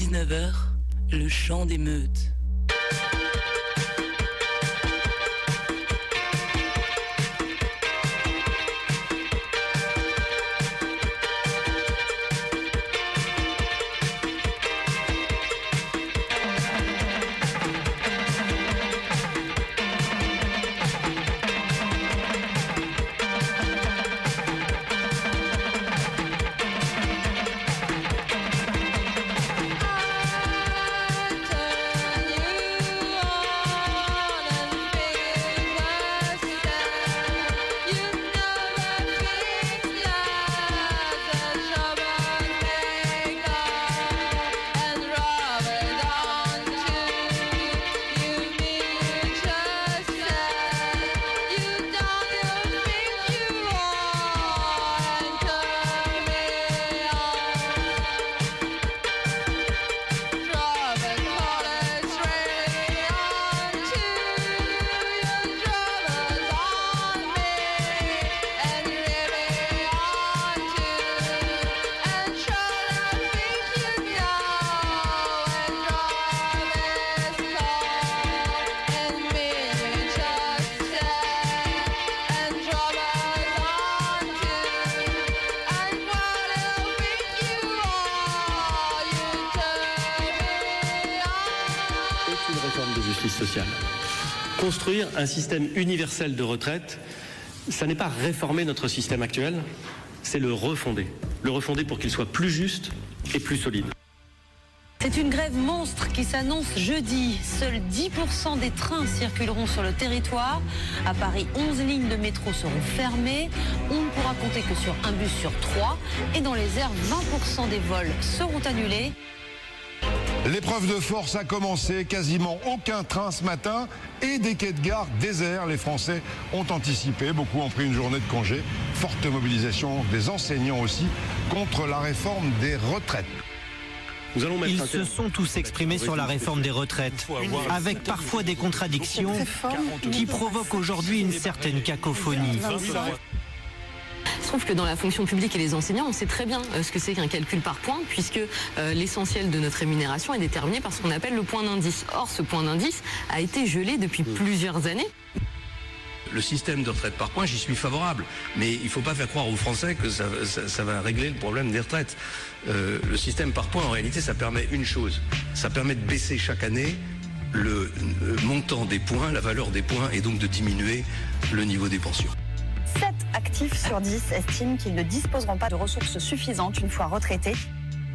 19h, le chant des meutes. Construire un système universel de retraite, ça n'est pas réformer notre système actuel, c'est le refonder. Le refonder pour qu'il soit plus juste et plus solide. C'est une grève monstre qui s'annonce jeudi. Seuls 10% des trains circuleront sur le territoire. À Paris, 11 lignes de métro seront fermées. On ne pourra compter que sur un bus sur trois. Et dans les airs, 20% des vols seront annulés. L'épreuve de force a commencé, quasiment aucun train ce matin et des quais de gare déserts. Les Français ont anticipé, beaucoup ont pris une journée de congé. Forte mobilisation des enseignants aussi contre la réforme des retraites. Ils se sont tous exprimés sur la réforme des retraites, avec parfois des contradictions qui provoquent aujourd'hui une certaine cacophonie. Je trouve que dans la fonction publique et les enseignants, on sait très bien euh, ce que c'est qu'un calcul par point, puisque euh, l'essentiel de notre rémunération est déterminé par ce qu'on appelle le point d'indice. Or, ce point d'indice a été gelé depuis plusieurs années. Le système de retraite par points, j'y suis favorable. Mais il ne faut pas faire croire aux Français que ça, va régler le problème des retraites. Euh, le système par points, en réalité, ça permet une chose. Ça permet de baisser chaque année le montant des points, la valeur des points, et donc de diminuer le niveau des pensions. 7 actifs sur 10 estiment qu'ils ne disposeront pas de ressources suffisantes une fois retraités.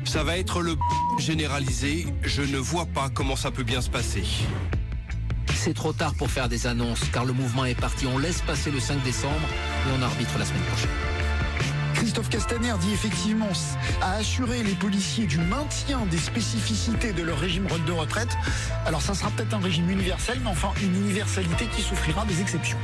Ça va être le généralisé. Je ne vois pas comment ça peut bien se passer. C'est trop tard pour faire des annonces car le mouvement est parti. On laisse passer le 5 décembre et on arbitre la semaine prochaine. Christophe Castaner dit effectivement à assurer les policiers du maintien des spécificités de leur régime de retraite. Alors ça sera peut-être un régime universel, mais enfin une universalité qui souffrira des exceptions.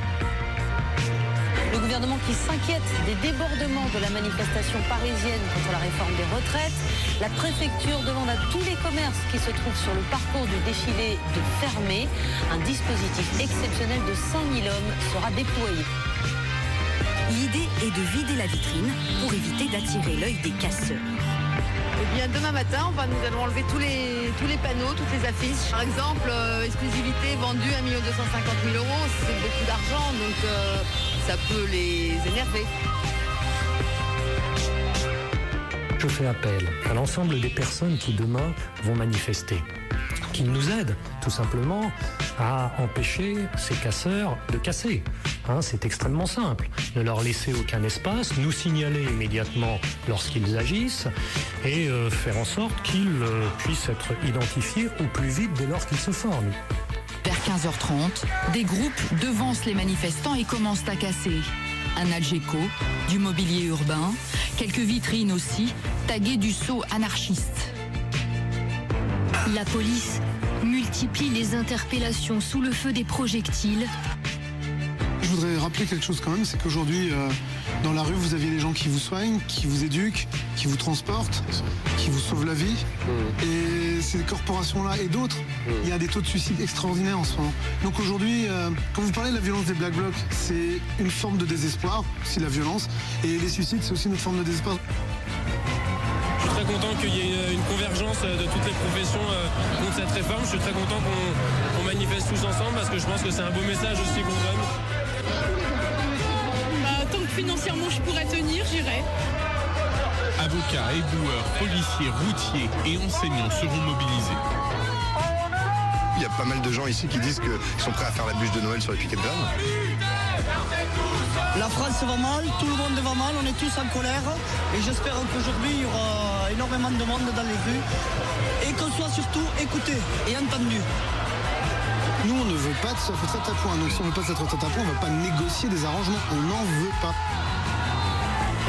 Gouvernement qui s'inquiète des débordements de la manifestation parisienne contre la réforme des retraites. La préfecture demande à tous les commerces qui se trouvent sur le parcours du défilé de fermer. Un dispositif exceptionnel de 100 000 hommes sera déployé. L'idée est de vider la vitrine pour éviter d'attirer l'œil des casseurs. Eh bien, demain matin, on va, nous allons enlever tous les, tous les panneaux, toutes les affiches. Par exemple, euh, exclusivité vendue à 1 250 000 euros, c'est beaucoup d'argent, donc euh, ça peut les énerver. Je fais appel à l'ensemble des personnes qui demain vont manifester qu'ils nous aident tout simplement à empêcher ces casseurs de casser. Hein, c'est extrêmement simple. Ne leur laisser aucun espace, nous signaler immédiatement lorsqu'ils agissent et euh, faire en sorte qu'ils euh, puissent être identifiés au plus vite dès lors qu'ils se forment. Vers 15h30, des groupes devancent les manifestants et commencent à casser. Un Algeco, du mobilier urbain, quelques vitrines aussi, taguées du sceau anarchiste. La police multiplie les interpellations sous le feu des projectiles. Je voudrais rappeler quelque chose quand même, c'est qu'aujourd'hui, euh, dans la rue, vous aviez des gens qui vous soignent, qui vous éduquent, qui vous transportent, qui vous sauvent la vie. Mmh. Et ces corporations-là et d'autres, mmh. il y a des taux de suicide extraordinaires en ce moment. Donc aujourd'hui, euh, quand vous parlez de la violence des Black Blocs, c'est une forme de désespoir, c'est la violence. Et les suicides, c'est aussi une forme de désespoir content qu'il y ait une, convergence de toutes les professions contre cette réforme. Je suis très content qu'on manifeste tous ensemble parce que je pense que c'est un beau message aussi qu'on donne. Financièrement je pourrais tenir, j'irai. Avocats, éboueurs, policiers, routiers et enseignants seront mobilisés. Il y a pas mal de gens ici qui disent qu'ils sont prêts à faire la bûche de Noël sur les piquets de grève. La France va mal, tout le monde va mal, on est tous en colère. Et j'espère qu'aujourd'hui, il y aura énormément de monde dans les rues. Et qu'on soit surtout écouté et entendu. Nous, on ne veut pas de cette retraite à. Donc, si on ne veut pas de retraite à on ne va pas négocier des arrangements. On n'en veut pas.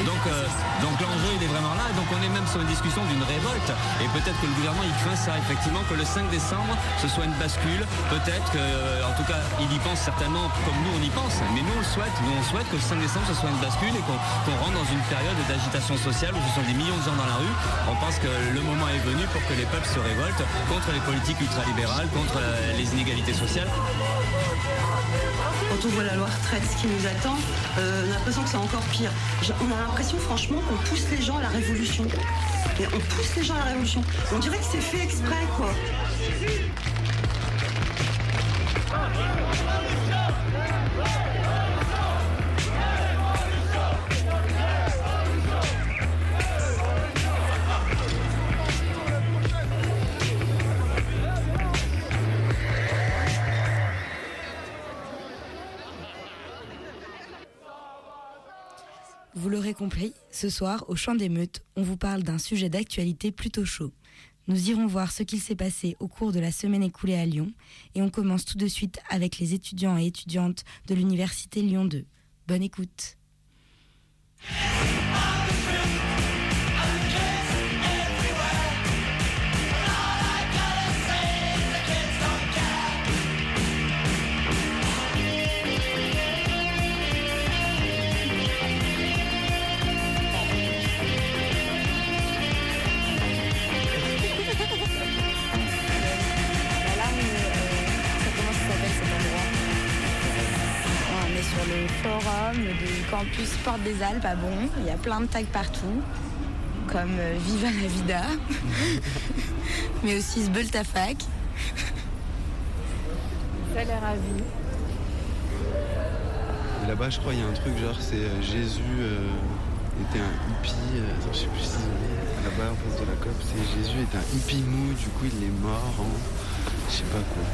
Donc, euh, donc l'enjeu il est vraiment là. Donc on est même sur une discussion d'une révolte. Et peut-être que le gouvernement il craint ça, effectivement, que le 5 décembre ce soit une bascule. Peut-être que, euh, en tout cas, il y pense certainement comme nous on y pense. Mais nous on le souhaite. Nous on souhaite que le 5 décembre ce soit une bascule et qu'on rentre dans une période d'agitation sociale où ce sont des millions de gens dans la rue. On pense que le moment est venu pour que les peuples se révoltent contre les politiques ultralibérales, contre euh, les inégalités sociales quand on voit la loi retraite, ce qui nous attend, euh, on a l'impression que c'est encore pire. On a l'impression franchement qu'on pousse les gens à la révolution. on pousse les gens à la révolution. On dirait que c'est fait exprès, quoi. Vous l'aurez compris, ce soir, au Champ des Meutes, on vous parle d'un sujet d'actualité plutôt chaud. Nous irons voir ce qu'il s'est passé au cours de la semaine écoulée à Lyon et on commence tout de suite avec les étudiants et étudiantes de l'Université Lyon 2. Bonne écoute. Forum du campus Porte des Alpes à Bon. Il y a plein de tags partout, comme euh, Viva la vida, mais aussi a l'air à vie. Là-bas, je crois, il y a un truc genre, c'est euh, Jésus euh, était un hippie. attends, je sais plus si là-bas en face de la COP, c'est Jésus était un hippie mou, du coup, il est mort en je sais pas quoi,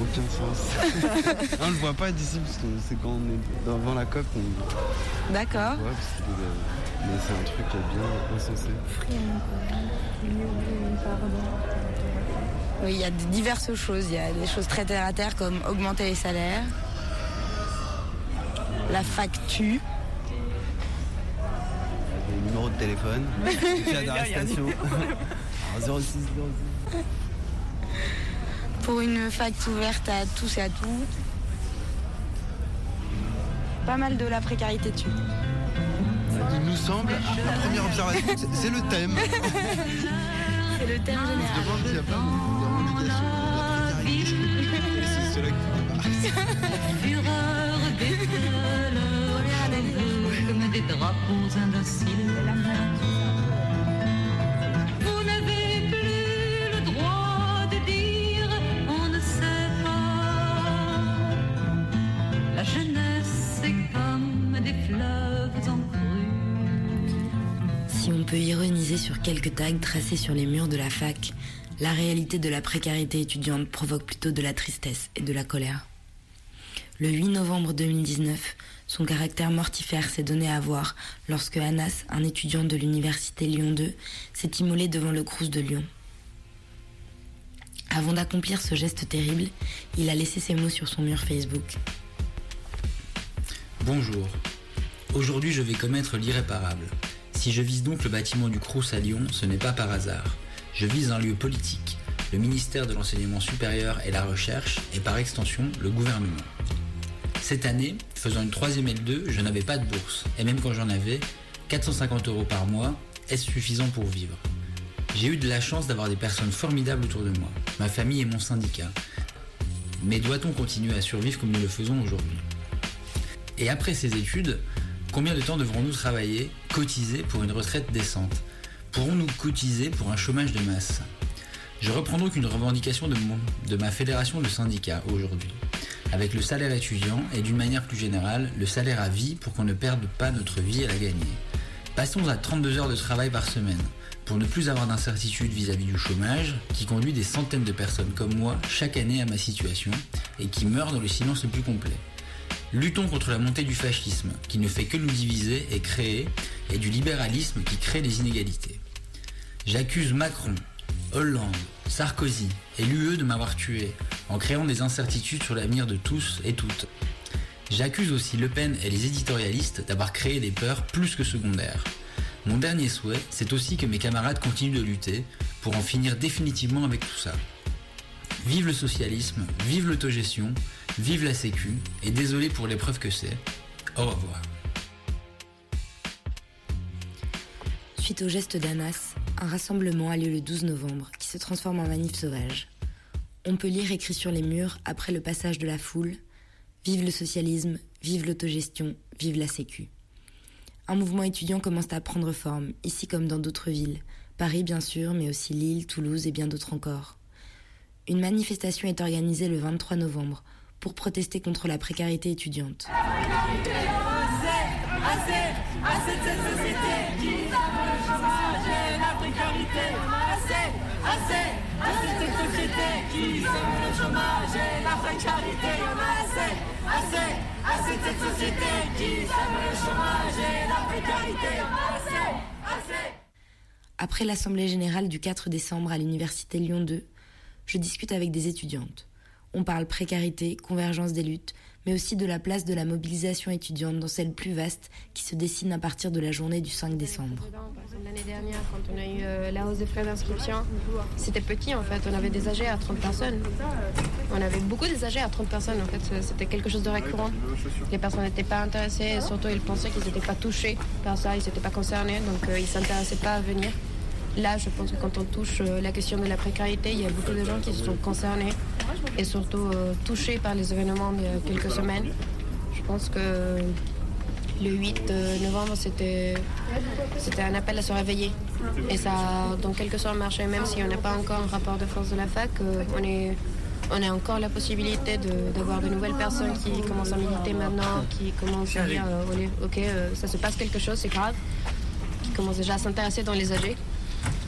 aucun sens. on le voit pas d'ici parce que c'est quand on est devant la coque on D'accord. mais c'est un truc qui est bien insensé. Oui, il y a diverses choses. Il y a des choses très terre à terre comme augmenter les salaires, la facture. Le numéro de téléphone, le d'arrestation. 06 pour une fac ouverte à tous et à toutes. Pas mal de la précarité dessus. Il nous semble, la première observation, c'est le thème. c'est le thème général. a de la précarité. C'est cela qui Fureur des comme des drapeaux indociles. Quelques tags tracés sur les murs de la fac, la réalité de la précarité étudiante provoque plutôt de la tristesse et de la colère. Le 8 novembre 2019, son caractère mortifère s'est donné à voir lorsque Anas, un étudiant de l'université Lyon 2, s'est immolé devant le Crous de Lyon. Avant d'accomplir ce geste terrible, il a laissé ses mots sur son mur Facebook. Bonjour. Aujourd'hui, je vais commettre l'irréparable. Si je vise donc le bâtiment du Crous à Lyon, ce n'est pas par hasard. Je vise un lieu politique, le ministère de l'Enseignement supérieur et la Recherche, et par extension, le gouvernement. Cette année, faisant une troisième L2, je n'avais pas de bourse, et même quand j'en avais, 450 euros par mois, est-ce suffisant pour vivre? J'ai eu de la chance d'avoir des personnes formidables autour de moi, ma famille et mon syndicat. Mais doit-on continuer à survivre comme nous le faisons aujourd'hui? Et après ces études, Combien de temps devrons-nous travailler, cotiser pour une retraite décente? Pourrons-nous cotiser pour un chômage de masse? Je reprends donc une revendication de, ma fédération de syndicats aujourd'hui. Avec le salaire étudiant et d'une manière plus générale, le salaire à vie pour qu'on ne perde pas notre vie à la gagner. Passons à 32 heures de travail par semaine, pour ne plus avoir d'incertitude vis-à-vis du chômage, qui conduit des centaines de personnes comme moi chaque année à ma situation, et qui meurent dans le silence le plus complet. Luttons contre la montée du fascisme, qui ne fait que nous diviser et créer, et du libéralisme qui crée des inégalités. J'accuse Macron, Hollande, Sarkozy et l'UE de m'avoir tué, en créant des incertitudes sur l'avenir de tous et toutes. J'accuse aussi Le Pen et les éditorialistes d'avoir créé des peurs plus que secondaires. Mon dernier souhait, c'est aussi que mes camarades continuent de lutter pour en finir définitivement avec tout ça. Vive le socialisme, vive l'autogestion, vive la sécu, et désolé pour l'épreuve que c'est. Au revoir. Suite au geste d'Anas, un rassemblement a lieu le 12 novembre qui se transforme en manif sauvage. On peut lire écrit sur les murs, après le passage de la foule Vive le socialisme, vive l'autogestion, vive la sécu. Un mouvement étudiant commence à prendre forme, ici comme dans d'autres villes. Paris bien sûr, mais aussi Lille, Toulouse et bien d'autres encore. Une manifestation est organisée le 23 novembre pour protester contre la précarité étudiante. Après l'Assemblée générale du 4 décembre à l'Université Lyon 2, je discute avec des étudiantes. On parle précarité, convergence des luttes, mais aussi de la place de la mobilisation étudiante dans celle plus vaste qui se dessine à partir de la journée du 5 décembre. L'année dernière, quand on a eu euh, la hausse des frais d'inscription, c'était petit en fait. On avait des âgés à 30 personnes. On avait beaucoup des âgés à 30 personnes en fait. C'était quelque chose de récurrent. Les personnes n'étaient pas intéressées surtout ils pensaient qu'ils n'étaient pas touchés par ça, ils n'étaient pas concernés donc euh, ils ne s'intéressaient pas à venir. Là, je pense que quand on touche euh, la question de la précarité, il y a beaucoup de gens qui sont concernés et surtout euh, touchés par les événements d'il y a quelques semaines. Je pense que le 8 euh, novembre, c'était un appel à se réveiller. Et ça a dans quelque sorte marché, même si on n'a pas encore un rapport de force de la fac, on, a encore la possibilité d'avoir de, nouvelles personnes qui commencent à militer maintenant, qui commencent à dire, ok, ça se passe quelque chose, c'est grave, qui commencent déjà à s'intéresser dans les âgés.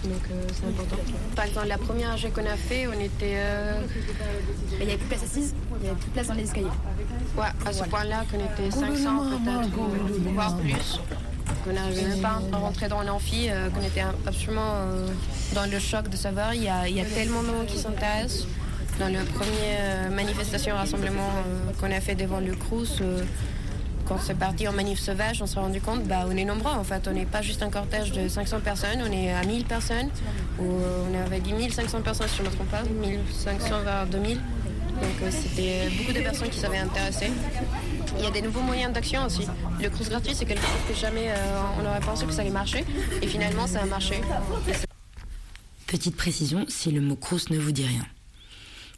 Donc euh, c'est important. Par exemple, la première AG qu'on a fait, on était. euh, Il n'y avait plus de place assise, il n'y avait plus de place dans les escaliers. Ouais, à ce point-là, qu'on était 500 peut-être, ou voire plus. Qu'on n'arrivait même pas à rentrer dans l'amphi, euh, qu'on était absolument dans le choc de savoir. Il y a, il y a tellement de monde qui s'intéressent. Dans le premier euh, manifestation, rassemblement qu'on a fait devant le Crous, quand c'est parti en manif sauvage, on s'est rendu compte, bah, on est nombreux en fait. On n'est pas juste un cortège de 500 personnes, on est à 1000 personnes. Euh, on avait dit 1500 personnes si je ne me trompe pas, 1500 vers 2000. Donc euh, c'était beaucoup de personnes qui s'avaient intéressées. Il y a des nouveaux moyens d'action aussi. Le cruise gratuit, c'est quelque chose que jamais euh, on aurait pensé que ça allait marcher. Et finalement, ça a marché. Petite précision si le mot CRUS ne vous dit rien.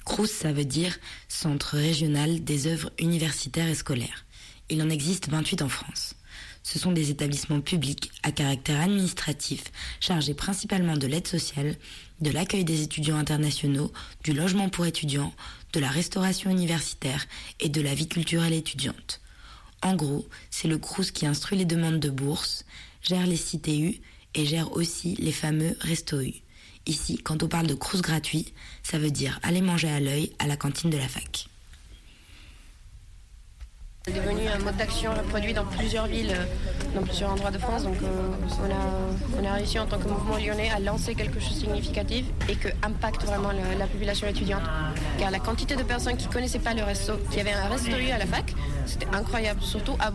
CRUS, ça veut dire Centre régional des œuvres universitaires et scolaires. Il en existe 28 en France. Ce sont des établissements publics à caractère administratif chargés principalement de l'aide sociale, de l'accueil des étudiants internationaux, du logement pour étudiants, de la restauration universitaire et de la vie culturelle étudiante. En gros, c'est le CRUS qui instruit les demandes de bourse, gère les CTU et gère aussi les fameux Resto-U. Ici, quand on parle de crous gratuit, ça veut dire aller manger à l'œil à la cantine de la fac. C'est devenu un mode d'action reproduit dans plusieurs villes, dans plusieurs endroits de France. Donc euh, on, a, on a réussi en tant que mouvement lyonnais à lancer quelque chose de significatif et que impacte vraiment la, la population étudiante. Car la quantité de personnes qui ne connaissaient pas le resto, qui avait un resto à la fac, c'était incroyable, surtout à.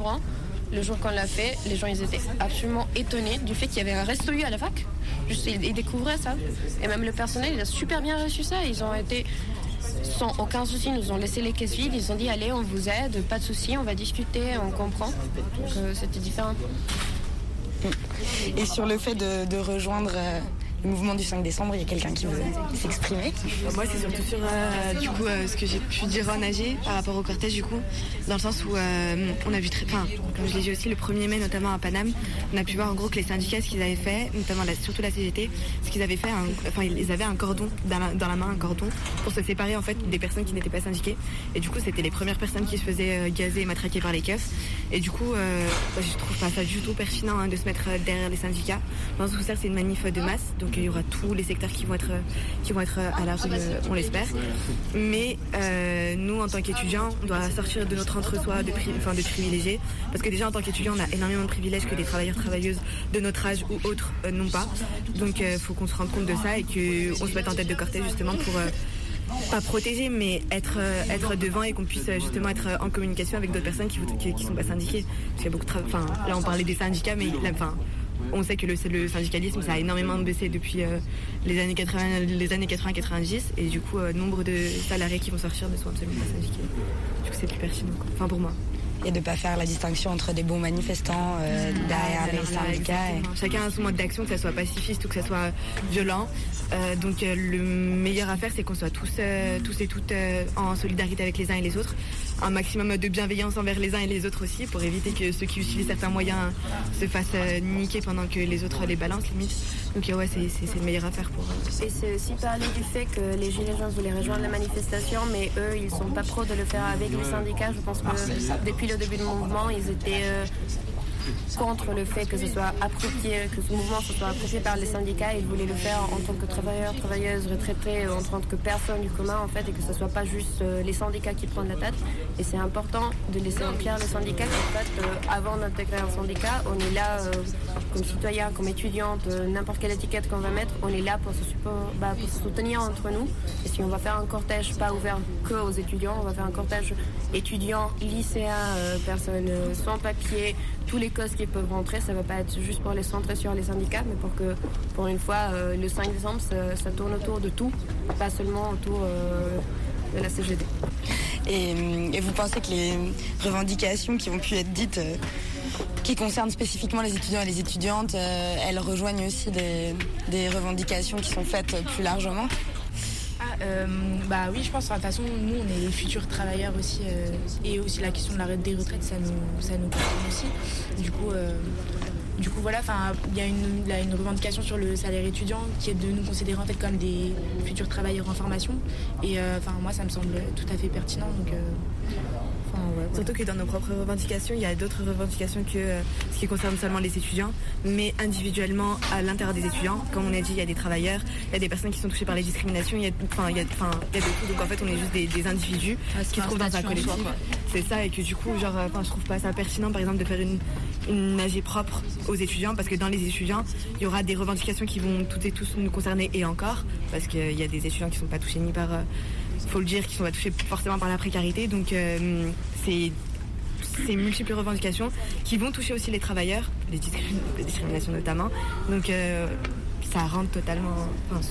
Le jour qu'on l'a fait, les gens ils étaient absolument étonnés du fait qu'il y avait un resto à la fac. Juste, ils, ils découvraient ça. Et même le personnel, il a super bien reçu ça. Ils ont été sans aucun souci, nous ont laissé les caisses vides. Ils ont dit allez, on vous aide, pas de souci, on va discuter, on comprend. Euh, c'était différent. Et sur le fait de, de rejoindre euh, le mouvement du 5 décembre. Il y a quelqu'un qui veut s'exprimer. Moi, c'est surtout sur euh, du coup euh, ce que j'ai pu dire en AG par rapport au cortège du coup, dans le sens où euh, on a vu très, enfin, comme je l'ai dit aussi le 1er mai notamment à Paname, on a pu voir en gros que les syndicats ce qu'ils avaient fait, notamment la- surtout la CGT, ce qu'ils avaient fait, enfin ils avaient un cordon dans la, main, un cordon pour se séparer en fait des personnes qui n'étaient pas syndiquées. Et du coup, c'était les premières personnes qui se faisaient euh, gazer et matraquer par les keufs. Et du coup, euh, je trouve pas ça du tout pertinent hein, de se mettre euh, derrière les syndicats. Dans où ça, c'est une manif de masse, il y aura tous les secteurs qui vont être, qui vont être à la rue, euh, on l'espère. Mais euh, nous, en tant qu'étudiants, on doit sortir de notre entre-soi de, pri- enfin, de privilégiés. Parce que déjà, en tant qu'étudiants, on a énormément de privilèges que des travailleurs, travailleuses de notre âge ou autres euh, n'ont pas. Donc il faut qu'on se rende compte de ça et qu'on se mette en tête de cortège justement pour... euh, pas protéger, mais être, être devant et qu'on puisse justement être en communication avec d'autres personnes qui ne qui, qui sont pas syndiquées. Parce qu'il y a beaucoup de Enfin, là, on parlait des syndicats, mais enfin, on sait que le, syndicalisme, ça a énormément baissé depuis euh, les années 80, les années 80-90, et du coup, euh, nombre de salariés qui vont sortir ne sont absolument pas syndiqués. Du coup, c'est plus pertinent. Enfin, pour moi. Et de ne pas faire la distinction entre des bons manifestants euh, derrière Ah, les alors là, syndicats. et-. Chacun a son mode d'action, que ça soit pacifiste ou que ça soit violent. Euh, donc euh, le meilleur à faire, c'est qu'on soit tous, euh, tous et toutes euh, en solidarité avec les uns et les autres. Un maximum de bienveillance envers les uns et les autres aussi, pour éviter que ceux qui utilisent certains moyens se fassent euh, niquer pendant que les autres les balancent limite. Donc euh, ouais, c'est le meilleur à faire pour. euh, Et c'est aussi parler du fait que les Gilets jaunes voulaient rejoindre la manifestation, mais eux, ils sont pas pros de le faire avec les syndicats. Je pense que depuis le début du mouvement, ils étaient euh, contre le fait que ce soit approprié, que ce mouvement soit approprié par les syndicats. Ils voulaient le faire en tant que travailleurs, travailleuses, retraités, euh, en tant que personnes du commun, en fait, et que ce soit pas juste euh, les syndicats qui prennent la tête. Et c'est important de laisser en clair les syndicats qu'en fait, euh, avant d'intégrer un syndicat, on est là comme citoyen, comme étudiante, n'importe quelle étiquette qu'on va mettre, on est là pour se, suppo- bah, pour se soutenir entre nous. Et si on va faire un cortège pas ouvert que aux étudiants, on va faire un cortège étudiants, lycéens, personnes sans papier, tous les qui peuvent rentrer. Ça va pas être juste pour les centrer sur les syndicats, mais pour que, pour une fois, euh, le 5 décembre, ça, tourne autour de tout, pas seulement autour euh, de la CGD. Et, hum, et vous pensez que les revendications qui ont pu être dites, euh, qui concernent spécifiquement les étudiants et les étudiantes, elles rejoignent aussi des, revendications qui sont faites plus largement euh, bah oui, je pense. De toute façon, nous, on est les futurs travailleurs aussi. euh, et aussi la question de la des retraites, ça nous, ça nous concerne aussi. Du coup, euh, du coup voilà, il y a une, une revendication sur le salaire étudiant qui est de nous considérer en fait comme des futurs travailleurs en formation. Et moi, ça me semble tout à fait pertinent. Donc, enfin, ouais, voilà. Surtout que dans nos propres revendications, il y a d'autres revendications que euh, ce qui concerne seulement les étudiants, mais individuellement à l'intérieur des étudiants. Comme on a dit, il y a des travailleurs, il y a des personnes qui sont touchées par les discriminations, il y a, enfin, il y a, enfin, il y a de tout. Donc en fait, on est juste des, des individus qui se trouvent dans un collectif. C'est ça, et que du coup, genre, enfin, je trouve pas ça pertinent, par exemple, de faire une, une AG propre aux étudiants, parce que dans les étudiants, il y aura des revendications qui vont toutes et tous nous concerner et encore, parce qu'il y a des étudiants qui sont pas touchés ni par, euh, faut le dire, qui sont touchés forcément par la précarité. Donc euh, c'est ces multiples revendications qui vont toucher aussi les travailleurs, les, discrim- les discriminations notamment. Donc euh, ça rentre totalement. enfin,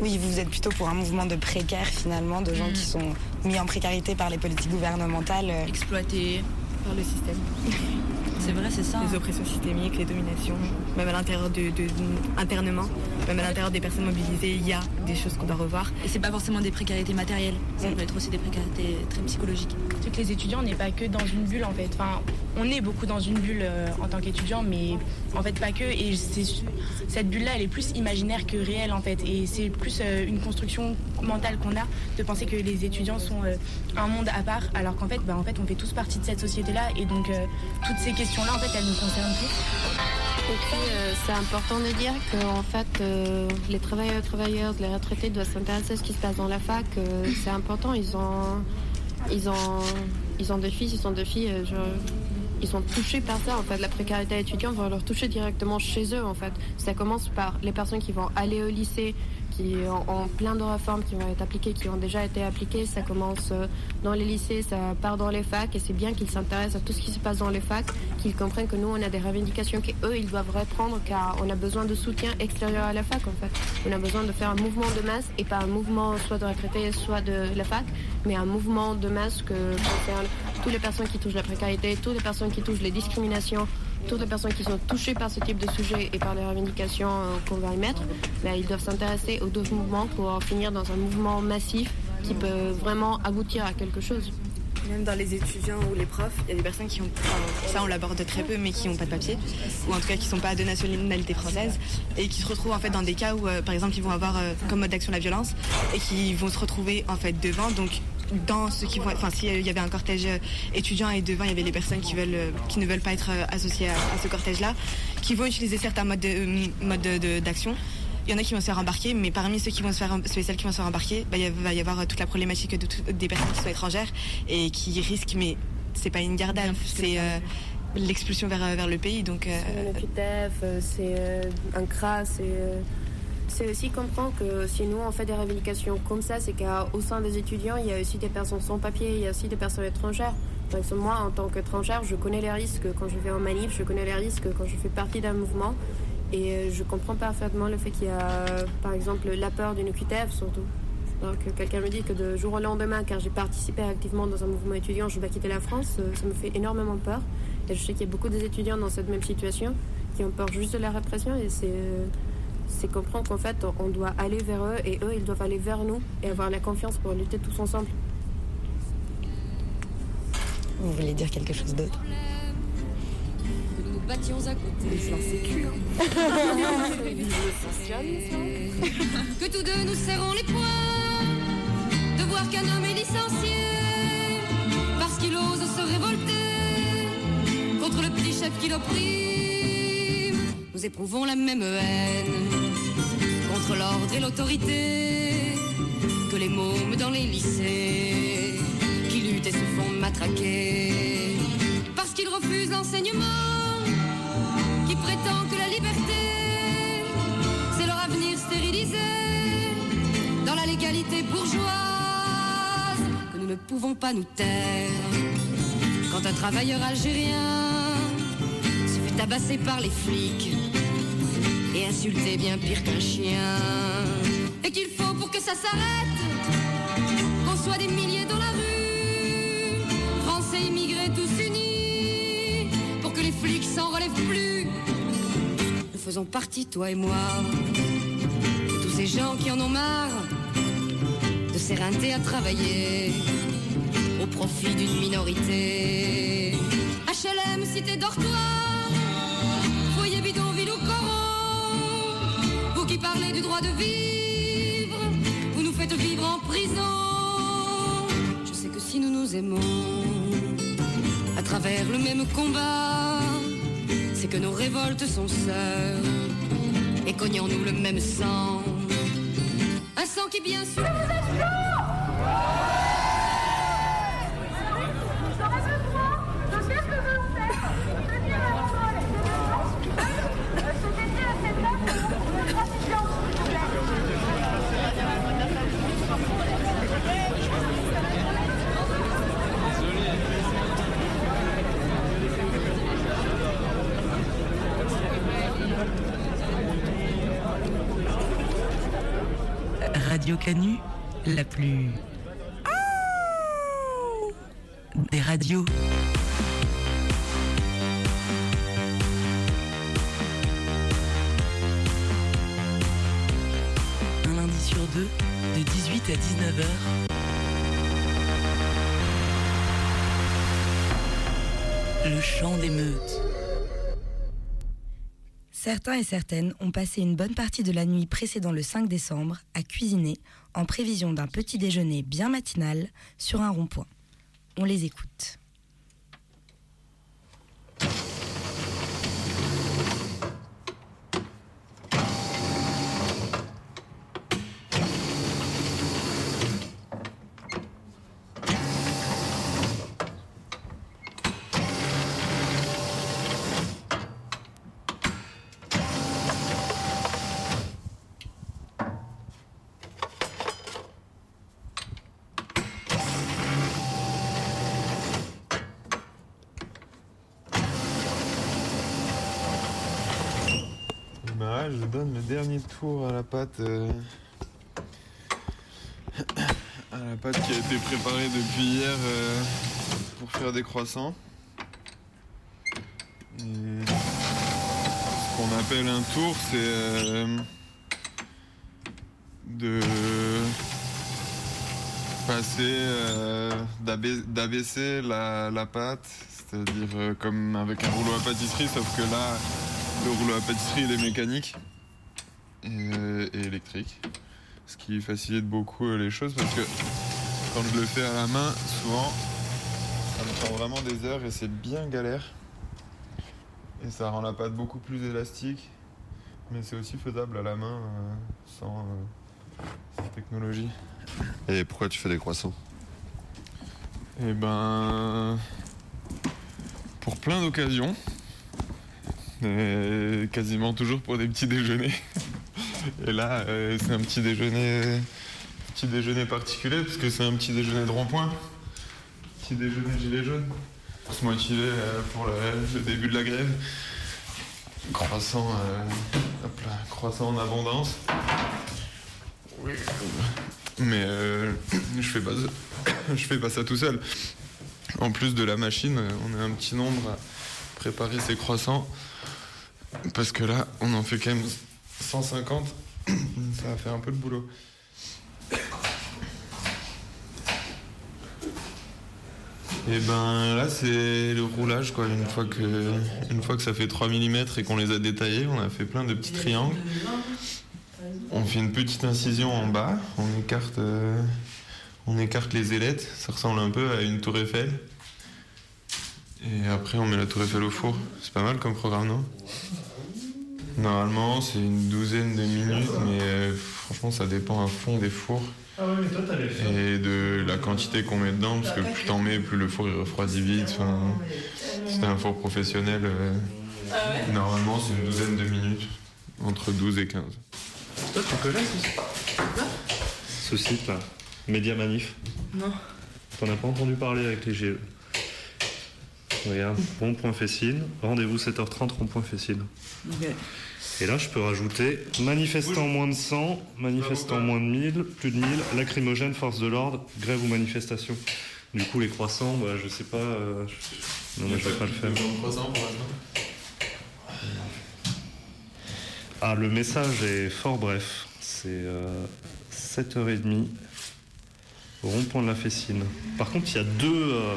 Oui, vous êtes plutôt pour un mouvement de précaires finalement, de gens qui sont mis en précarité par les politiques gouvernementales. euh. exploités par le système. C'est vrai, c'est ça. Les oppressions systémiques, les dominations, même à l'intérieur de, de- internement, même à l'intérieur des personnes mobilisées, il y a des choses qu'on doit revoir. Et c'est pas forcément des précarités matérielles, ça peut être aussi des précarités très psychologiques. C'est que les étudiants, on n'est pas que dans une bulle en fait. Enfin, on est beaucoup dans une bulle euh, en tant qu'étudiant, mais en fait pas que. Et c'est- cette bulle-là, elle est plus imaginaire que réelle en fait. Et c'est plus euh, une construction mentale qu'on a de penser que les étudiants sont euh, un monde à part, alors qu'en fait, bah, en fait, on fait tous partie de cette société-là. Et donc, euh, toutes ces questions-là, en fait, elles nous concernent tous. Et puis, euh, c'est important de dire que en fait, euh, les travailleurs, travailleuses, les retraités doivent s'intéresser à ce qui se passe dans la fac. euh, c'est important. Ils ont, ils ont, ils ont des filles, ils sont des filles. euh, ils sont touchés par ça. En fait, la précarité étudiante va leur toucher directement chez eux. En fait, ça commence par les personnes qui vont aller au lycée, qui ont, plein de réformes qui vont être appliquées, qui ont déjà été appliquées. Ça commence euh, dans les lycées, ça part dans les facs, et c'est bien qu'ils s'intéressent à tout ce qui se passe dans les facs, qu'ils comprennent que nous, on a des revendications qu'eux, ils doivent reprendre, car on a besoin de soutien extérieur à la fac, en fait. On a besoin de faire un mouvement de masse, et pas un mouvement soit de retraités, soit de la fac, mais un mouvement de masse que concerne toutes les personnes qui touchent la précarité, toutes les personnes qui touchent les discriminations, toutes les personnes qui sont touchées par ce type de sujet et par les revendications euh, qu'on va y mettre, ben, ils doivent s'intéresser aux deux mouvements pour finir dans un mouvement massif qui peut vraiment aboutir à quelque chose. Même dans les étudiants ou les profs, il y a des personnes qui ont, ça on l'aborde très peu, mais qui n'ont pas de papier, ou en tout cas qui ne sont pas de nationalité française, et qui se retrouvent en fait dans des cas où, euh, par exemple, ils vont avoir euh, comme mode d'action la violence, et qui vont se retrouver en fait devant, donc dans ce qui vont, enfin s'il y avait un cortège euh, étudiant et devant il y avait les personnes qui veulent, euh, qui ne veulent pas être euh, associées à, à ce cortège-là, qui vont utiliser certains modes de- modes de- de- d'action. Il y en a qui vont se faire embarquer, mais parmi ceux qui vont se faire, ceux et celles qui vont se faire embarquer, bah, il va y avoir toute la problématique de tout- des personnes qui sont étrangères et qui risquent, mais c'est pas une garde c'est euh, l'expulsion vers, vers le pays. Donc, euh, C'est une OQTF, c'est un CRA, c'est c'est aussi comprendre que si nous on fait des revendications comme ça, c'est qu'au sein des étudiants, il y a aussi des personnes sans papier, il y a aussi des personnes étrangères. Par exemple, moi, en tant qu'étrangère, je connais les risques quand je vais en manif, je connais les risques quand je fais partie d'un mouvement. Et euh, je comprends parfaitement le fait qu'il y a, par exemple, la peur d'une OQTF surtout. Alors que quelqu'un me dit que de jour au lendemain, car j'ai participé activement dans un mouvement étudiant, je vais quitter la France, euh, ça me fait énormément peur. Et je sais qu'il y a beaucoup d'étudiants dans cette même situation qui ont peur juste de la répression et c'est euh, c'est comprendre qu'en fait on doit aller vers eux et eux ils doivent aller vers nous et avoir la confiance pour lutter tous ensemble. Vous voulez dire quelque chose d'autre que nous nous battions à côté. que tous deux nous serrons les poings de voir qu'un homme est licencié parce qu'il ose se révolter contre le petit chef qui l'opprime. Nous éprouvons la même haine contre l'ordre et l'autorité que les mômes dans les lycées qui luttent et se font matraquer parce qu'ils refusent l'enseignement qui prétend que la liberté c'est leur avenir stérilisé dans la légalité bourgeoise que nous ne pouvons pas nous taire. Quand un travailleur algérien se fait tabasser par les flics insulter bien pire qu'un chien. Et qu'il faut pour que ça s'arrête qu'on soit des milliers dans la rue français immigrés tous unis pour que les flics s'en relèvent plus. Nous faisons partie toi et moi de tous ces gens qui en ont marre de s'éreinter à travailler au profit d'une minorité. HLM cité dortoir de vivre. Vous nous faites vivre en prison. Je sais que si nous nous aimons à travers le même combat c'est que nos révoltes sont sœurs et cognons-nous le même sang. Un sang qui bien sûr Radio La plus. des radios. Un lundi sur deux, de 18 à 19h. Le chant des meutes. Certains et certaines ont passé une bonne partie de la nuit précédant le 5 décembre à cuisiner en prévision d'un petit déjeuner bien matinal sur un rond-point. On les écoute. Bah, je donne le dernier tour à la pâte. euh, à la pâte qui a été préparée depuis hier euh, pour faire des croissants. Ce qu'on appelle un tour, c'est euh, de passer, d'abai- d'abaisser la, la pâte, c'est-à-dire comme avec un rouleau à pâtisserie, sauf que là, le rouleau à pâtisserie, il est mécanique et, et électrique. Ce qui facilite beaucoup euh, les choses parce que quand je le fais à la main, souvent, ça me prend vraiment des heures et c'est bien galère. Et ça rend la pâte beaucoup plus élastique. Mais c'est aussi faisable à la main euh, sans euh, cette technologie. Et pourquoi tu fais des croissants? Eh ben. Pour plein d'occasions. Et quasiment toujours pour des petits déjeuners. Et là, euh, c'est un petit déjeuner. Petit déjeuner particulier, parce que c'est un petit déjeuner de rond-point. Petit déjeuner gilet jaune. Pour se motiver euh, pour le, début de la grève. Croissant, euh, hop là, croissant en abondance. Oui. Mais euh, je fais pas je fais pas ça tout seul. En plus de la machine, on est un petit nombre à préparer ces croissants. Parce que là, on en fait quand même 150. Ça va faire un peu de boulot. Et ben là c'est le roulage quoi. Une fois que, une fois que ça fait 3 mm et qu'on les a détaillés, on a fait plein de petits triangles. On fait une petite incision en bas, on écarte, euh, on écarte les ailettes, ça ressemble un peu à une tour Eiffel. Et après on met la tour Eiffel au four. C'est pas mal comme programme non? Normalement c'est une douzaine de minutes mais euh, franchement ça dépend à fond des fours. Ah ouais, mais toi. Et de la quantité qu'on met dedans, parce que plus t'en mets, plus le four il refroidit vite. Enfin, si t'as un four professionnel, euh, normalement c'est une douzaine de minutes, entre 12 et 15. Toi, tu connais ce, ce site là Média Manif? Non. T'en as pas entendu parler avec les GE Regarde, rond.fessine, rendez-vous 7h30, rond.fessine. Et là, je peux rajouter manifestant moins de 100, manifestant moins de 1000, plus de 1000, lacrymogène, force de l'ordre, grève ou manifestation. Du coup, les croissants, bah, je sais pas. euh, je- Non, mais je vais pas le faire. Ah, le message est fort bref. C'est euh, 7h30, rond-point de la Fessine. Par contre, il y a deux, euh,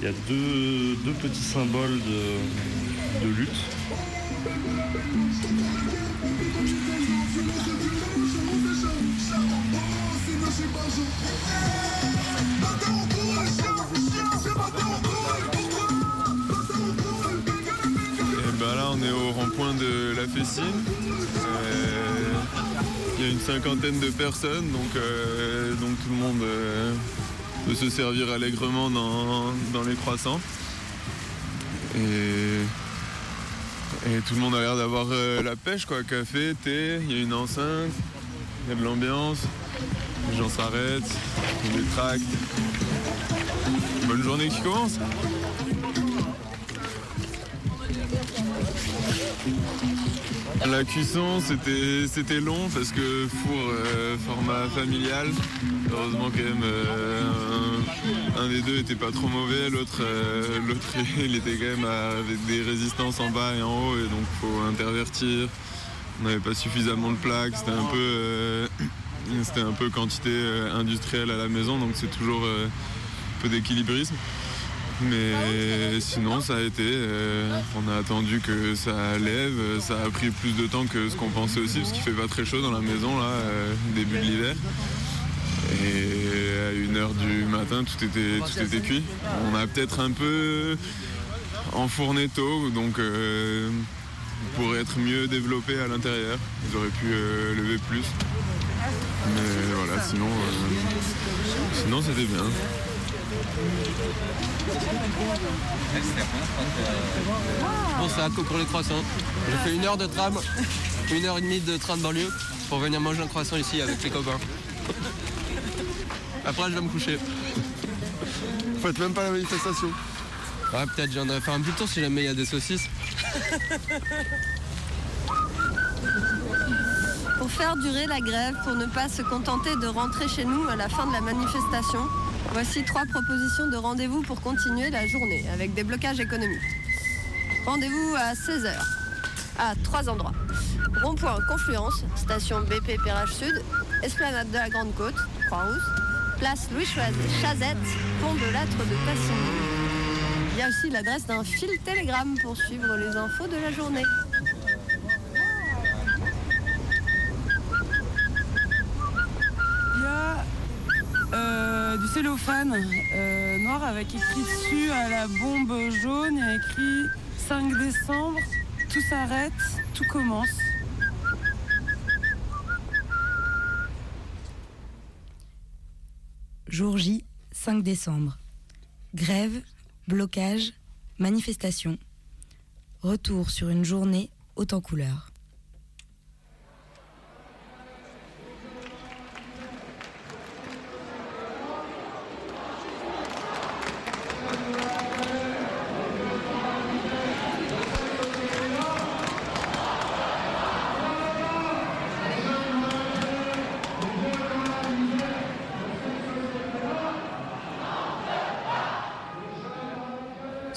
il y a deux, deux petits symboles de, lutte. Et ben là, on est au rond-point de la Fessine. Euh, Il y a une cinquantaine de personnes, donc, euh, donc tout le monde euh, peut se servir allègrement dans, dans les croissants. Et, tout le monde a l'air d'avoir euh, la pêche, quoi. Café, thé, il y a une enceinte, il y a de l'ambiance, les gens s'arrêtent, ont des tracts. Bonne journée qui commence. La cuisson, c'était long parce que four euh, format familial. Heureusement quand même euh, un, des deux était pas trop mauvais, l'autre euh, l'autre il était quand même avec des résistances en bas et en haut et donc faut intervertir. On n'avait pas suffisamment de plaques, c'était un peu c'était un peu quantité industrielle à la maison donc c'est toujours un peu d'équilibrisme. Mais sinon, ça a été. euh, on a attendu que ça lève. Ça a pris plus de temps que ce qu'on pensait aussi, parce qu'il fait pas très chaud dans la maison, là, euh, début de l'hiver. Et à 1h du matin, tout était, tout était cuit. On a peut-être un peu enfourné tôt, donc euh, pour être mieux développé à l'intérieur. Ils auraient pu euh, lever plus. Mais voilà, sinon, sinon c'était bien. Bon, c'est Atco pour les croissants. J'ai fait une heure de tram, une heure et demie de train de banlieue pour venir manger un croissant ici avec les copains. Après, je vais me coucher. Faites même pas la manifestation. Ouais, peut-être j'en faire un petit tour si jamais il y a des saucisses. Pour faire durer la grève, pour ne pas se contenter de rentrer chez nous à la fin de la manifestation, Voici trois propositions de rendez-vous pour continuer la journée avec des blocages économiques. Rendez-vous à 16h à trois endroits. Rond-point Confluence, station BP Perrage Sud, Esplanade de la Grande Côte, Croix-Rousse, place Louis Chazette, pont de l'âtre de Tassigny. Il y a aussi l'adresse d'un fil télégramme pour suivre les infos de la journée. Cellophane euh, noir avec écrit dessus à la bombe jaune, il y a écrit 5 décembre, tout s'arrête, tout commence. Jour J, 5 décembre. Grève, blocage, manifestation. Retour sur une journée haute en couleurs.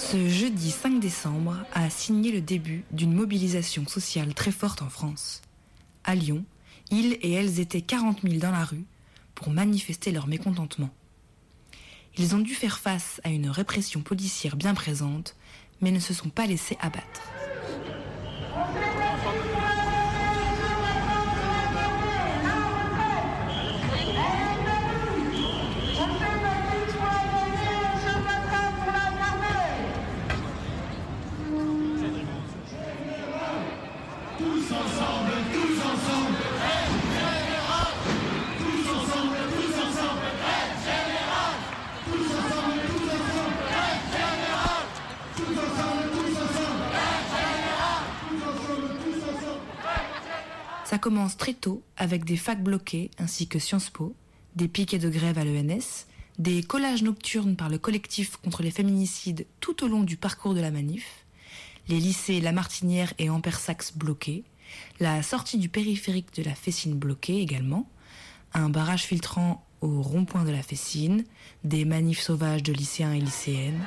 Ce jeudi 5 décembre a signé le début d'une mobilisation sociale très forte en France. À Lyon, ils et elles étaient 40 000 dans la rue pour manifester leur mécontentement. Ils ont dû faire face à une répression policière bien présente, mais ne se sont pas laissés abattre. Commence très tôt avec des facs bloqués ainsi que Sciences Po, des piquets de grève à l'ENS, des collages nocturnes par le collectif contre les féminicides tout au long du parcours de la manif, les lycées La Martinière et Ampersax bloqués, la sortie du périphérique de la Fessine bloquée également, un barrage filtrant au rond-point de la Fessine, des manifs sauvages de lycéens et lycéennes,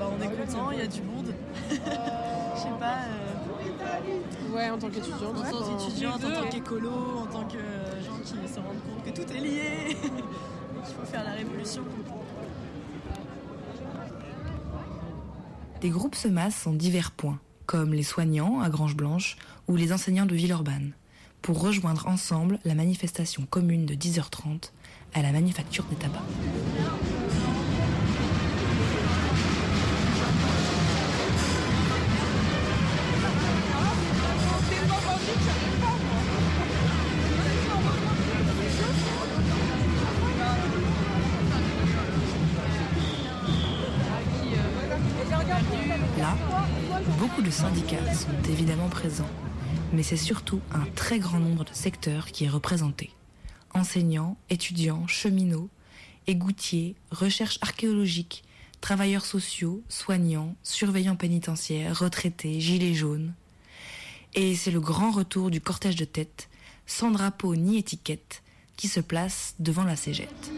bah on est content, il y a du monde. Je sais pas. euh, Ouais, en tant qu'étudiante. En tant qu'étudiante, en tant qu'écolo, en tant que euh, gens qui se rendent compte que tout est lié. Il faut faire la révolution. Des groupes se massent en divers points, comme les soignants à Grange Blanche ou les enseignants de Villeurbanne, pour rejoindre ensemble la manifestation commune de 10h30 à la Manufacture des Tabacs. De syndicats sont évidemment présents, mais c'est surtout un très grand nombre de secteurs qui est représenté. Enseignants, étudiants, cheminots, égoutiers, recherche archéologique, travailleurs sociaux, soignants, surveillants pénitentiaires, retraités, gilets jaunes. Et c'est le grand retour du cortège de tête, sans drapeau ni étiquette, qui se place devant la cégette.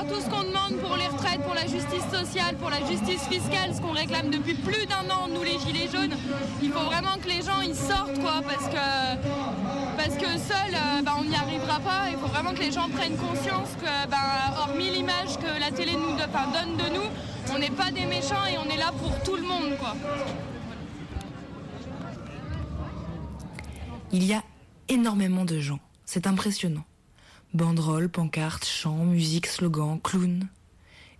Tout ce qu'on demande pour les retraites, pour la justice sociale, pour la justice fiscale, ce qu'on réclame depuis plus d'un an, nous les gilets jaunes, il faut vraiment que les gens ils sortent quoi, parce que parce que seul, euh, bah, on n'y arrivera pas. Il faut vraiment que les gens prennent conscience que, bah, hormis l'image que la télé nous donne de nous, on n'est pas des méchants et on est là pour tout le monde quoi. Il y a énormément de gens. C'est impressionnant. Banderoles, pancartes, chants, musique, slogans, clowns.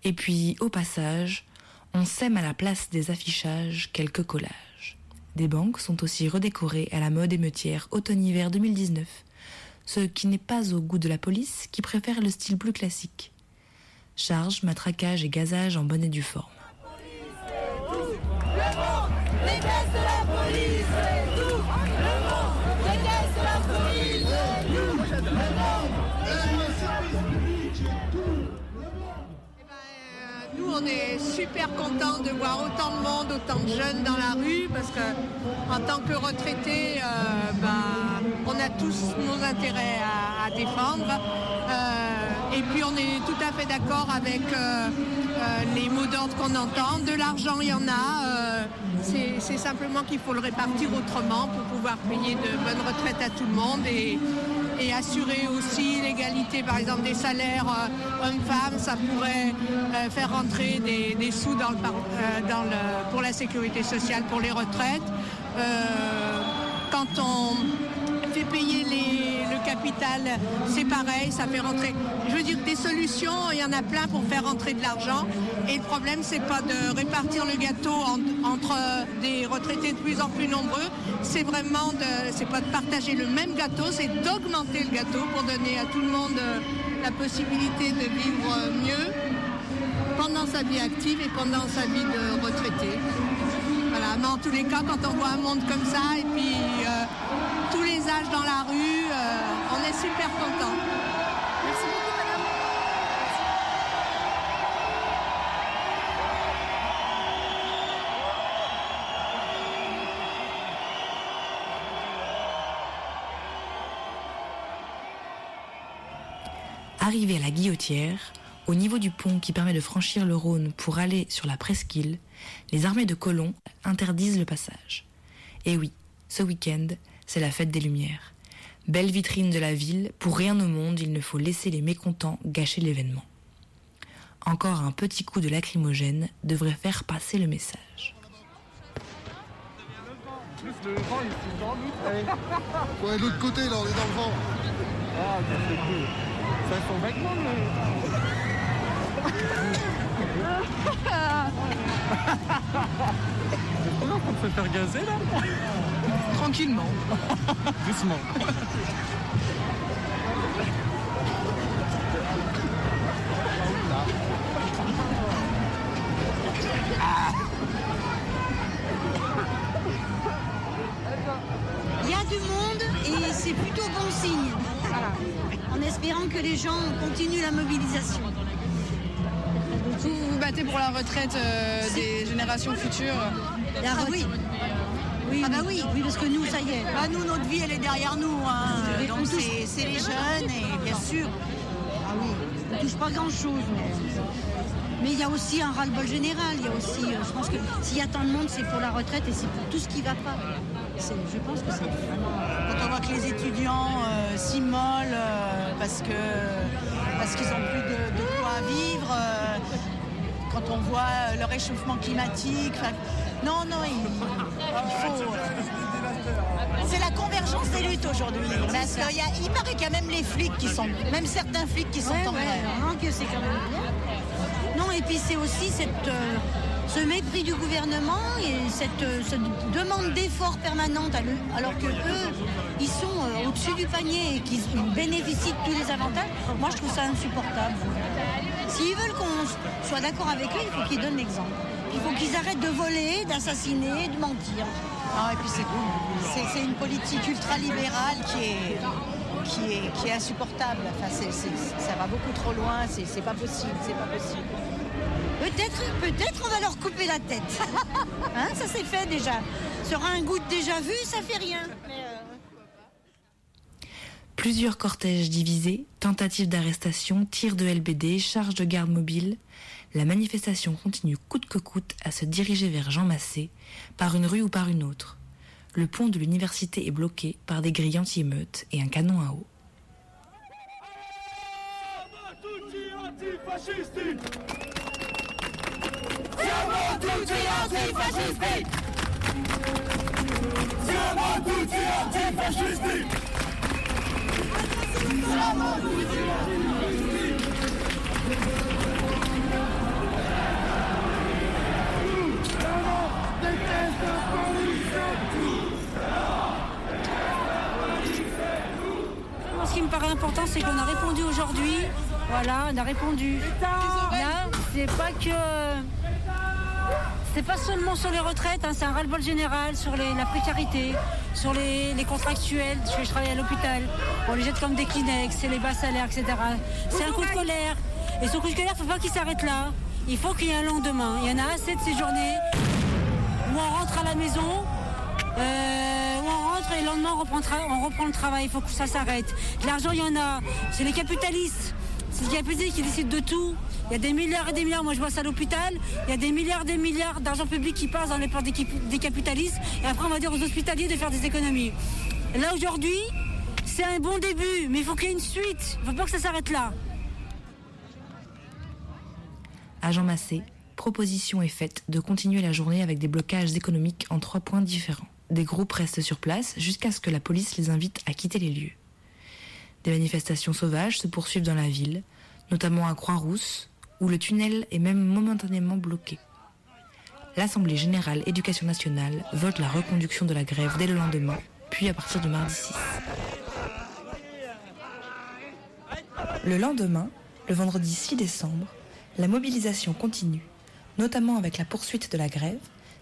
Et puis, au passage, on sème à la place des affichages quelques collages. Des banques sont aussi redécorées à la mode émeutière automne-hiver 2019. Ce qui n'est pas au goût de la police, qui préfère le style plus classique. Charge, matraquage et gazage en bonne et due forme. On est super contents de voir autant de monde, autant de jeunes dans la rue, parce que en tant que retraités, euh, ben, on a tous nos intérêts à, à défendre. Euh, et puis, on est tout à fait d'accord avec euh, euh, les mots d'ordre qu'on entend. De l'argent, il y en a. euh, c'est simplement qu'il faut le répartir autrement pour pouvoir payer de bonnes retraites à tout le monde et, assurer aussi l'égalité, par exemple, des salaires hommes-femmes. Ça pourrait faire rentrer des, sous pour la sécurité sociale, pour les retraites. Quand on fait payer le capital, c'est pareil, ça fait rentrer. Je veux dire, des solutions, il y en a plein pour faire rentrer de l'argent. Et le problème, c'est pas de répartir le gâteau en- entre des retraités de plus en plus nombreux. C'est vraiment de, c'est pas de partager le même gâteau, c'est d'augmenter le gâteau pour donner à tout le monde euh, la possibilité de vivre euh, mieux pendant sa vie active et pendant sa vie de retraité. Mais en tous les cas, quand on voit un monde comme ça et puis euh, tous les âges dans la rue, euh, on est super contents. Merci. Arrivé à la Guillotière, au niveau du pont qui permet de franchir le Rhône pour aller sur la presqu'île, les armées de colons interdisent le passage. Et oui, ce week-end, c'est la fête des Lumières. Belle vitrine de la ville, pour rien au monde, il ne faut laisser les mécontents gâcher l'événement. Encore un petit coup de lacrymogène devrait faire passer le message. Le vent, il est dans nous. Ouais, de l'autre côté, là, on est dans le vent. Ah, ok, c'est cool. Ça son vêtement, Non, on peut faire gazer là Tranquillement. Doucement. Il y a du monde et c'est plutôt bon signe. En espérant que les gens continuent la mobilisation. Vous vous battez pour la retraite euh, des générations futures La Ah retraite. oui. ah bah oui, oui, parce que nous, ça y est. Bah, nous, notre vie, elle est derrière nous. hein. Donc, c'est les jeunes, et bien sûr. Ah oui, on touche pas grand-chose. Mais mais il y a aussi un ras-le-bol général. Il y a aussi, euh, je pense que s'il y a tant de monde, c'est pour la retraite et c'est pour tout ce qui va pas. C'est- Je pense que c'est vraiment... Quand on voit que les étudiants euh, s'immolent euh, parce que parce qu'ils n'ont plus de, de quoi vivre, euh, quand on voit euh, le réchauffement climatique, non, non, il, il faut. euh, C'est la convergence des luttes aujourd'hui. Parce qu'il il paraît qu'il y a même les flics qui sont, même certains flics qui sont Ouais, en ouais, grève. vraiment que c'est quand même bien. Non, et puis c'est aussi cette, euh, ce mépris du gouvernement et cette, euh, cette demande d'effort permanente, à le- alors que eux, ils sont euh, au-dessus du panier et qu'ils bénéficient de tous les avantages. Moi, je trouve ça insupportable. S'ils veulent qu'on soit d'accord avec eux, il faut qu'ils donnent l'exemple. Il faut qu'ils arrêtent de voler, d'assassiner, de mentir. Ah, et puis c'est c'est- c'est une politique ultralibérale qui est, qui est, qui est insupportable. Enfin, ça va beaucoup trop loin, c'est pas possible, c'est pas possible. Peut-être, peut-être on va leur couper la tête. Hein, ça c'est fait déjà. Sera un goût de déjà vu, ça fait rien. Plusieurs cortèges divisés, tentatives d'arrestation, tirs de LBD, charges de garde mobile. La manifestation continue coûte que coûte à se diriger vers Jean Massé, par une rue ou par une autre. Le pont de l'université est bloqué par des grilles anti-émeutes et un canon à eau. Ce qui me paraît important, c'est qu'on a répondu aujourd'hui. Voilà, on a répondu. Là, c'est pas que. C'est pas seulement sur les retraites, hein, c'est un ras-le-bol général sur les- la précarité, sur les, les contractuels. Je, je travaille à l'hôpital, on les jette comme des Kleenex, c'est les bas salaires, etc. C'est un coup de colère. Et ce coup de colère, faut pas qu'il s'arrête là. Il faut qu'il y ait un lendemain. Il y en a assez de ces journées où on rentre à la maison, euh, où on rentre et le lendemain on reprend, on reprend le travail. Il faut que ça s'arrête. L'argent, il y en a. C'est les capitalistes. C'est capitalistes qui décident de tout. Il y a des milliards et des milliards. Moi, je bosse à l'hôpital. Il y a des milliards et des milliards d'argent public qui passent dans les portes des, cap- des capitalistes. Et après, on va dire aux hospitaliers de faire des économies. Là, aujourd'hui, c'est un bon début. Mais il faut qu'il y ait une suite. Il ne faut pas que ça s'arrête là. À Jean Massé, proposition est faite de continuer la journée avec des blocages économiques en trois points différents. Des groupes restent sur place jusqu'à ce que la police les invite à quitter les lieux. Des manifestations sauvages se poursuivent dans la ville, notamment à Croix-Rousse, où le tunnel est même momentanément bloqué. L'Assemblée générale éducation nationale vote la reconduction de la grève dès le lendemain, puis à partir du mardi 6. Le lendemain, le vendredi 6 décembre, la mobilisation continue, notamment avec la poursuite de la grève,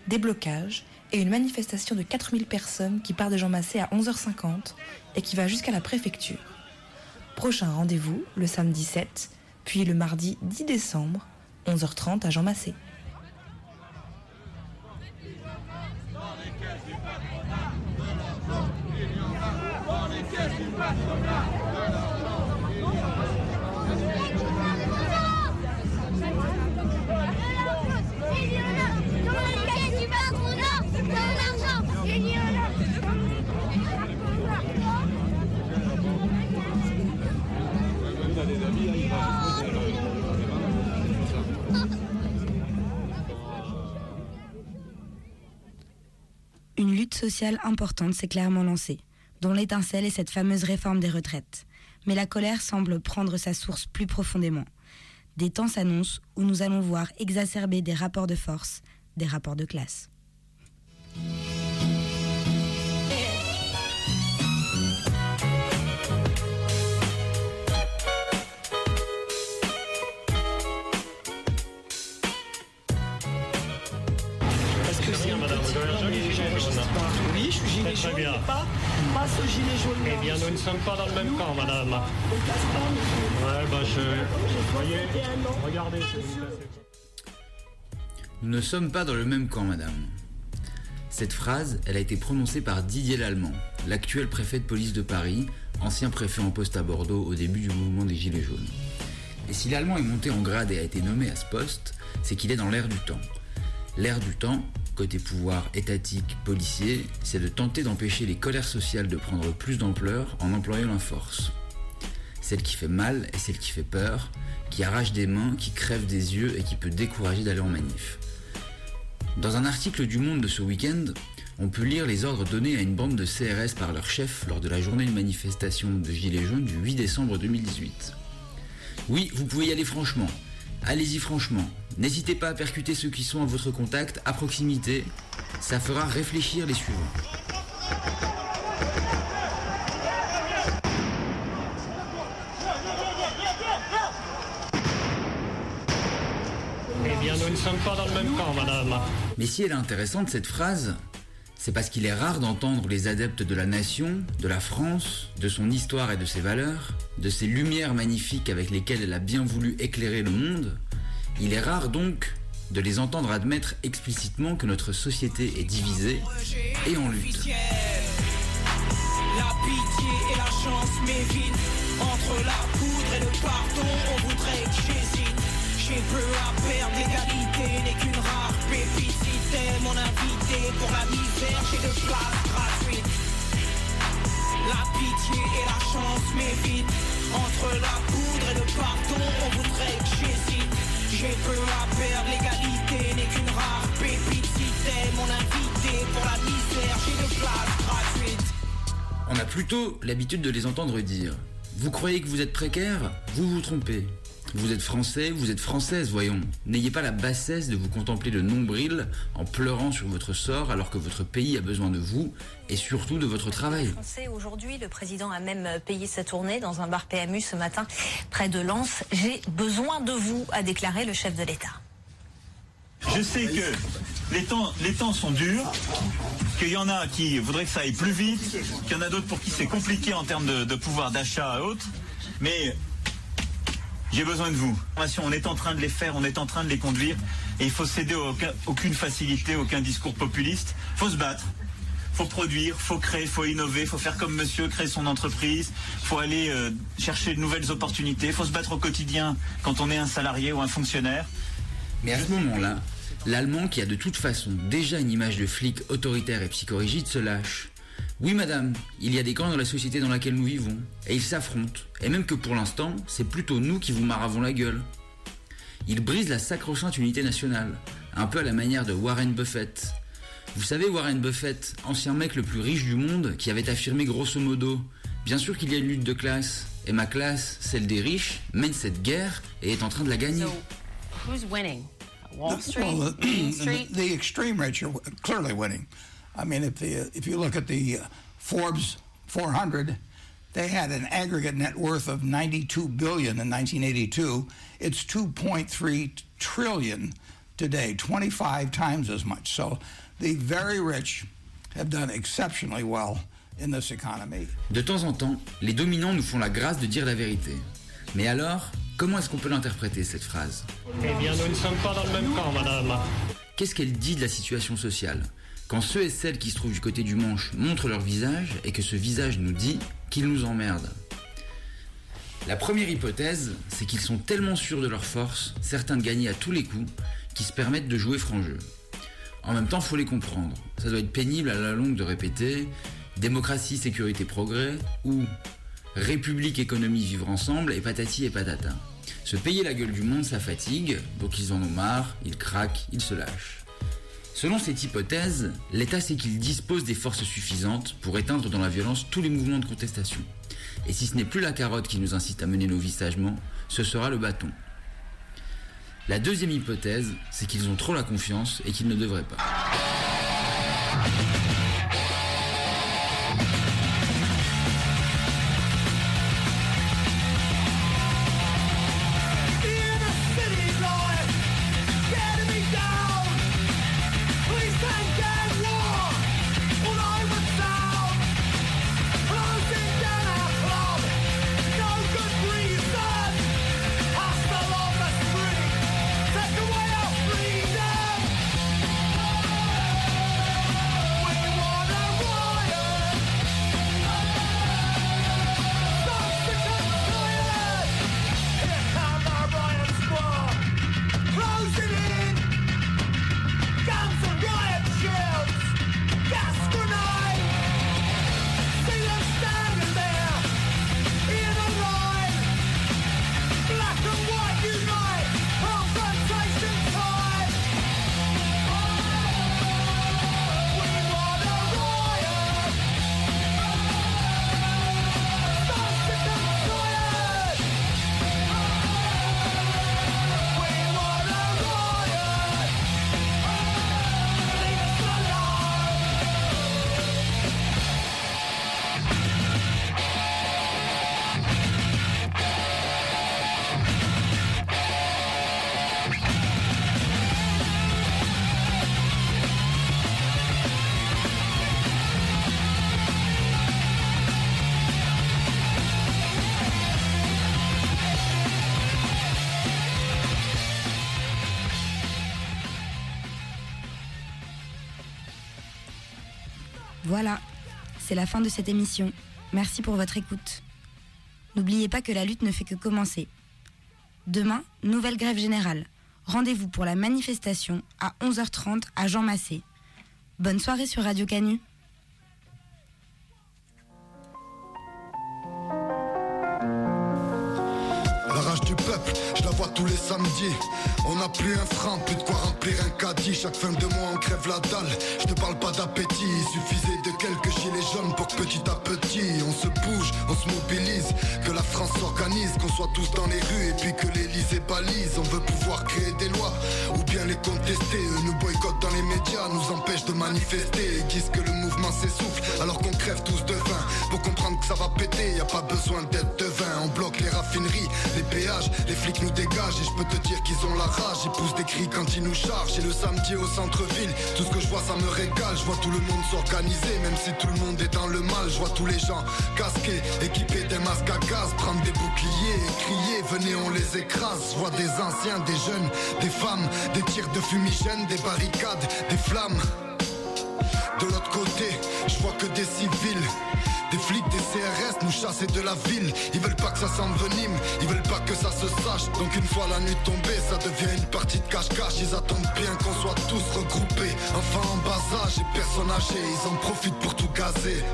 des blocages et une manifestation de 4000 personnes qui part de Jean Massé à 11h50 et qui va jusqu'à la préfecture. Prochain rendez-vous le samedi 7, puis le mardi 10 décembre, 11h30 à Jean Massé. Sociale importante s'est clairement lancée, dont l'étincelle est cette fameuse réforme des retraites. Mais la colère semble prendre sa source plus profondément. Des temps s'annoncent où nous allons voir exacerber des rapports de force, des rapports de classe. Jaune, bien. pas, pas ce gilet jaune. Eh bien, nous ne sommes pas dans le même camp, madame. Ouais, bah je. Voyez, regardez. Nous ne sommes pas dans le même camp, madame. Cette phrase, elle a été prononcée par Didier Lallemand, l'actuel préfet de police de Paris, ancien préfet en poste à Bordeaux au début du mouvement des Gilets jaunes. Et si l'Allemand est monté en grade et a été nommé à ce poste, c'est qu'il est dans l'air du temps. L'air du temps, côté pouvoir étatique, policier, c'est de tenter d'empêcher les colères sociales de prendre plus d'ampleur en employant la force. Celle qui fait mal et celle qui fait peur, qui arrache des mains, qui crève des yeux et qui peut décourager d'aller en manif. Dans un article du Monde de ce week-end, on peut lire les ordres donnés à une bande de CRS par leur chef lors de la journée de manifestation de Gilets jaunes du 8 décembre 2018. Oui, vous pouvez y aller franchement. Allez-y franchement. N'hésitez pas à percuter ceux qui sont à votre contact, à proximité. Ça fera réfléchir les suivants. Eh bien, nous ne sommes pas dans le même camp, madame. Mais si elle est intéressante, cette phrase, c'est parce qu'il est rare d'entendre les adeptes de la nation, de la France, de son histoire et de ses valeurs, de ces lumières magnifiques avec lesquelles elle a bien voulu éclairer le monde. Il est rare donc de les entendre admettre explicitement que notre société est divisée et en lutte. T'es mon invité pour la misère, j'ai de place gratuite. La pitié et la chance m'évitent. Entre la poudre et le pardon, on voudrait que j'hésite. J'ai peu à perdre, l'égalité n'est qu'une rare pépite. T'es mon invité pour la misère, j'ai de place gratuite. On a plutôt l'habitude de les entendre dire Vous croyez que vous êtes précaire? Vous vous trompez. Vous êtes français, vous êtes française, voyons. N'ayez pas la bassesse de vous contempler de nombril en pleurant sur votre sort alors que votre pays a besoin de vous et surtout de votre travail. Français aujourd'hui, le président a même payé sa tournée dans un bar PMU ce matin près de Lens. J'ai besoin de vous, a déclaré le chef de l'État. Je sais que les temps, les temps sont durs, qu'il y en a qui voudraient que ça aille plus vite, qu'il y en a d'autres pour qui c'est compliqué en termes de, de pouvoir d'achat et autres, mais j'ai besoin de vous. On est en train de les faire, on est en train de les conduire, et il faut céder aucune facilité, aucun discours populiste. faut se battre. faut produire, faut créer, faut innover, faut faire comme monsieur, créer son entreprise, faut aller euh, chercher de nouvelles opportunités, faut se battre au quotidien quand on est un salarié ou un fonctionnaire. Mais à ce moment-là, l'Allemand, qui a de toute façon déjà une image de flic autoritaire et psychorigide, se lâche. Oui, madame, il y a des camps dans la société dans laquelle nous vivons, et ils s'affrontent, et même que pour l'instant, c'est plutôt nous qui vous maravons la gueule. Il brise la sacro-sainte unité nationale, un peu à la manière de Warren Buffett. Vous savez, Warren Buffett, ancien mec le plus riche du monde, qui avait affirmé grosso modo Bien sûr qu'il y a une lutte de classe, et ma classe, celle des riches, mène cette guerre et est en train de la gagner. Who's winning? Wall Street, Well, the, Main Street? the extreme rich are clearly winning. I mean, if the if you look at the uh, Forbes 400, they had an aggregate net worth of 92 billion in 1982. It's 2.3 trillion today, 25 times as much. So, the very rich have done exceptionally well in this economy. De temps en temps, les dominants nous font la grâce de dire la vérité. Mais alors, comment est-ce qu'on peut l'interpréter, cette phrase? Eh bien, nous ne sommes pas dans le même camp, madame. Qu'est-ce qu'elle dit de la situation sociale? Quand ceux et celles qui se trouvent du côté du manche montrent leur visage et que ce visage nous dit qu'ils nous emmerdent. La première hypothèse, c'est qu'ils sont tellement sûrs de leur force, certains de gagner à tous les coups, qu'ils se permettent de jouer franc jeu. En même temps, faut les comprendre. Ça doit être pénible à la longue de répéter démocratie, sécurité, progrès ou république, économie, vivre ensemble et patati et patata. Se payer la gueule du monde, ça fatigue, donc ils en ont marre, ils craquent, ils se lâchent. Selon cette hypothèse, l'État sait qu'il dispose des forces suffisantes pour éteindre dans la violence tous les mouvements de contestation. Et si ce n'est plus la carotte qui nous incite à mener nos vies sagement, ce sera le bâton. La deuxième hypothèse, c'est qu'ils ont trop la confiance et qu'ils ne devraient pas. C'est la fin de cette émission. Merci pour votre écoute. N'oubliez pas que la lutte ne fait que commencer. Demain, nouvelle grève générale. Rendez-vous pour la manifestation à 11h30 à Jean Massé. Bonne soirée sur Radio Canu. Tous les samedis. On n'a plus un franc, plus de quoi remplir un caddie. Chaque fin de mois, on crève la dalle. Je te parle pas d'appétit, il suffisait de quelques gilets jaunes pour que petit à petit on se bouge, on se mobilise. Que la France s'organise, qu'on soit tous dans les rues et puis que l'Elysée balise. On veut pouvoir créer des lois ou bien les contester. Eux nous boycottent dans les médias, nous empêchent de manifester. Et disent que le mouvement s'essouffle alors qu'on crève tous de faim. Pour comprendre que ça va péter, y a pas besoin d'être devin. On bloque les raffineries, les péages, les flics nous dégagent. Et je peux te dire qu'ils ont la rage, ils poussent des cris quand ils nous chargent. Et le samedi au centre-ville, tout ce que je vois ça me régale. Je vois tout le monde s'organiser, même si tout le monde est dans le mal. Je vois tous les gens casqués, équipés des masques à gaz, prendre des boucliers et crier, venez on les écrase. Je vois des anciens, des jeunes, des femmes, des tirs de fumigène, des barricades, des flammes. De l'autre côté, Chasser de la ville. Ils veulent pas que ça s'envenime, ils veulent pas que ça se sache. Donc une fois la nuit tombée, ça devient une partie de cache-cache. Ils attendent bien qu'on soit tous regroupés. Enfants en bas âge et personnes âgées, ils en profitent pour tout gazer.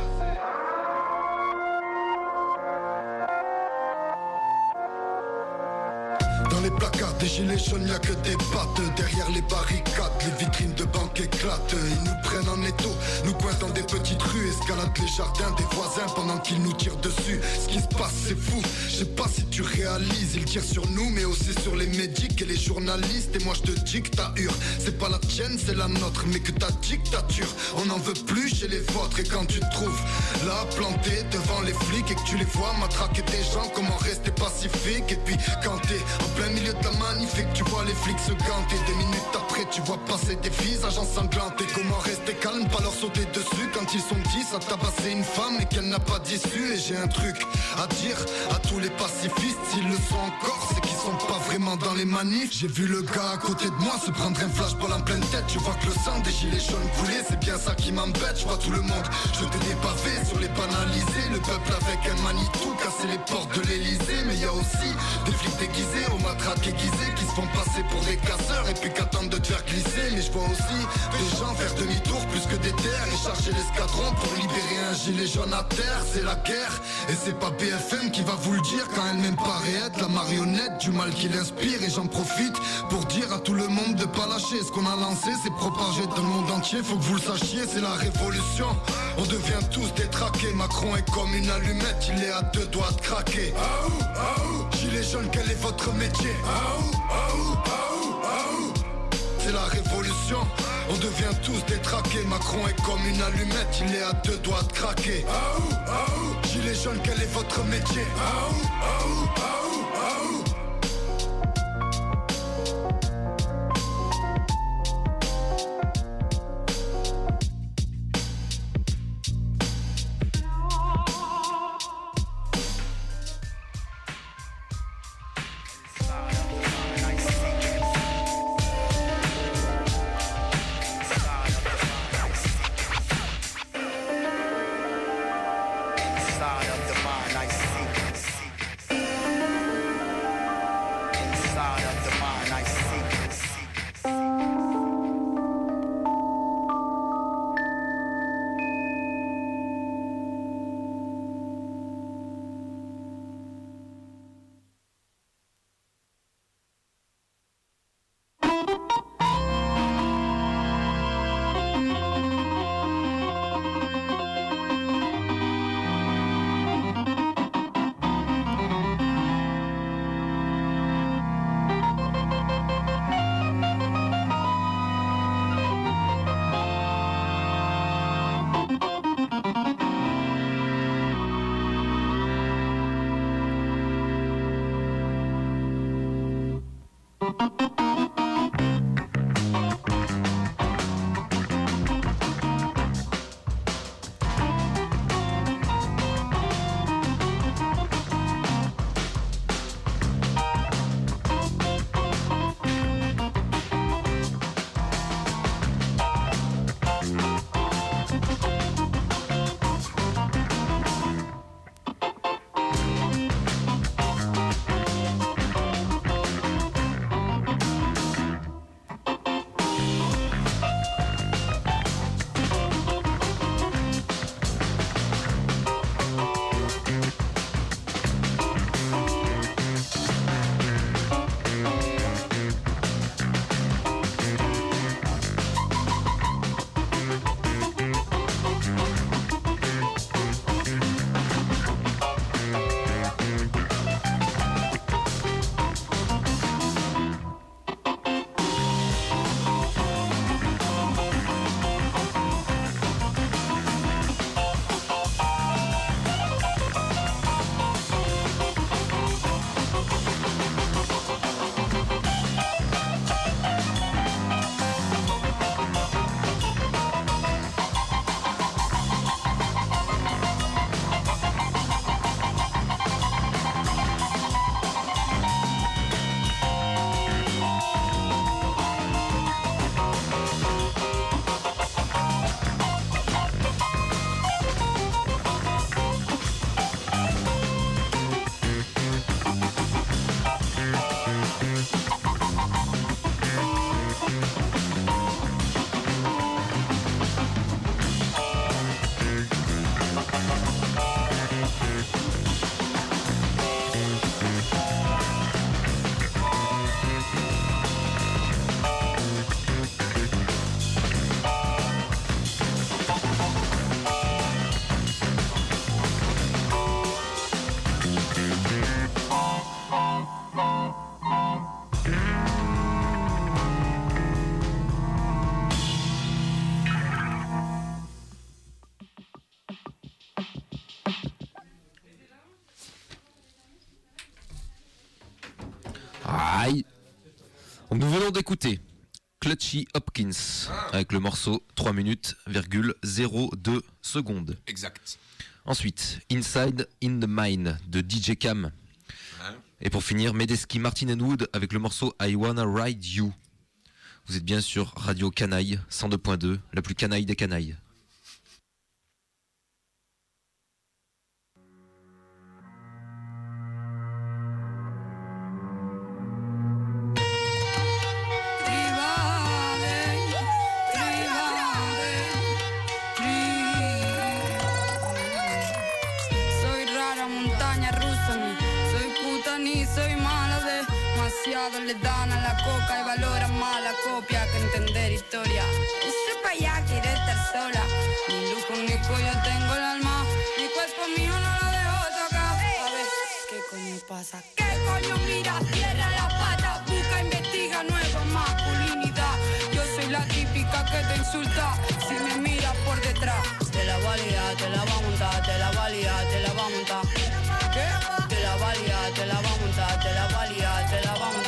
Les placards des gilets jaunes, y a que des pattes. Derrière les barricades, les vitrines de banque éclatent. Ils nous prennent en étau, nous coincent dans des petites rues Escaladent les jardins des voisins pendant qu'ils nous tirent dessus. Ce qui se passe c'est fou, je sais pas si tu réalises Ils tirent sur nous mais aussi sur les médics et les journalistes. Et moi je te dis que ta hure, c'est pas la tienne c'est la nôtre Mais que ta dictature, on n'en veut plus chez les vôtres. Et quand tu te trouves là planté devant les flics Et que tu les vois matraquer des gens, comment rester pacifique? Et puis quand t'es en plein milieu de la manif et que tu vois les flics se ganter Des minutes après tu vois passer des visages ensanglantés Comment rester calme, pas leur sauter dessus. Quand ils sont dix à tabasser une femme et qu'elle n'a pas d'issue. Et j'ai un truc à dire à tous les pacifistes S'ils le sont encore, c'est qu'ils pas vraiment dans les manifs. J'ai vu le gars à côté de moi se prendre un flashball en pleine tête. Tu vois que le sang des gilets jaunes coulait, c'est bien ça qui m'embête. Je vois tout le monde jeter des pavés sur les banalisés. Le peuple avec un Manitou casser les portes de l'Elysée Mais y a aussi des flics déguisés aux matraques aiguisées Qui se font passer pour des casseurs et puis qu'attendent de te faire glisser. Mais je vois aussi des gens faire demi-tour plus que des terres Et charger l'escadron pour libérer un gilet jaune à terre. C'est la guerre et c'est pas BFM qui va vous le dire Quand elle même paraît être la marionnette du mal qui l'inspire Et j'en profite pour dire à tout le monde de pas lâcher. Ce qu'on a lancé c'est propagé dans le monde entier. Faut que vous le sachiez c'est la révolution. On devient tous détraqués Macron est comme une allumette Il est à deux doigts de craquer. Aou, aou, gilet jaune quel est votre métier? Aou, c'est la révolution. On devient tous détraqués Macron est comme une allumette Il est à deux doigts de craquer. Aou, aou Gilet jaune, quel est votre métier? aou, aou venons d'écouter Clutchy Hopkins avec le morceau 3 minutes, 02 secondes. Exact. Ensuite, Inside in the Mine de DJ Cam. Et pour finir, Medeski Martin and Wood avec le morceau I Wanna Ride You. Vous êtes bien sur Radio Canaille 102.2, la plus canaille des canailles. Demasiado le dan a la coca y valoran más la copia que entender historia. Ese pa' allá quiere estar sola, ni lujo ni cuello tengo el alma, mi cuerpo mío no lo dejo tocar. A ver, ¿qué coño pasa? ¿Qué coño mira? Cierra la pata, busca, investiga nueva masculinidad. Yo soy la típica que te insulta si me miras por detrás. Te la valía, te la va a montar, te la valía, te la va a montar. ¿Qué? Te la valía, te la va a montar, te la valía, te la va a montar.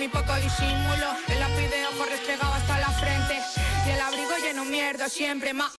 Mi poco disimulo. El lápiz de ojo restregado hasta la frente y el abrigo lleno mierda siempre más.